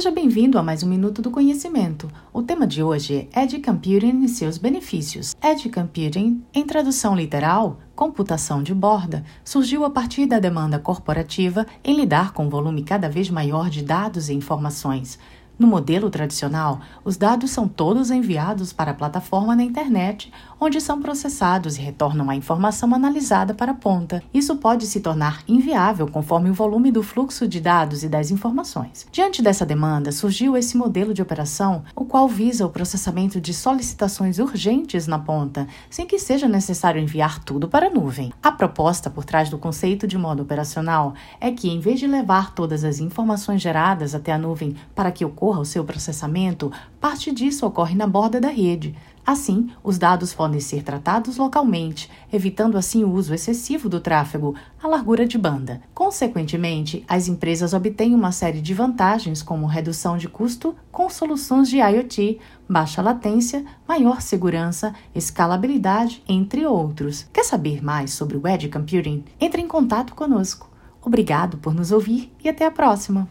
Seja bem-vindo a mais um Minuto do Conhecimento. O tema de hoje é Edge Computing e seus benefícios. Edge Computing, em tradução literal, computação de borda, surgiu a partir da demanda corporativa em lidar com um volume cada vez maior de dados e informações. No modelo tradicional, os dados são todos enviados para a plataforma na internet, onde são processados e retornam a informação analisada para a ponta. Isso pode se tornar inviável conforme o volume do fluxo de dados e das informações. Diante dessa demanda, surgiu esse modelo de operação, o qual visa o processamento de solicitações urgentes na ponta, sem que seja necessário enviar tudo para a nuvem. A proposta por trás do conceito de modo operacional é que, em vez de levar todas as informações geradas até a nuvem para que ocorra ocorra o seu processamento, parte disso ocorre na borda da rede. Assim, os dados podem ser tratados localmente, evitando assim o uso excessivo do tráfego, a largura de banda. Consequentemente, as empresas obtêm uma série de vantagens, como redução de custo com soluções de IoT, baixa latência, maior segurança, escalabilidade, entre outros. Quer saber mais sobre o Edge Computing? Entre em contato conosco. Obrigado por nos ouvir e até a próxima!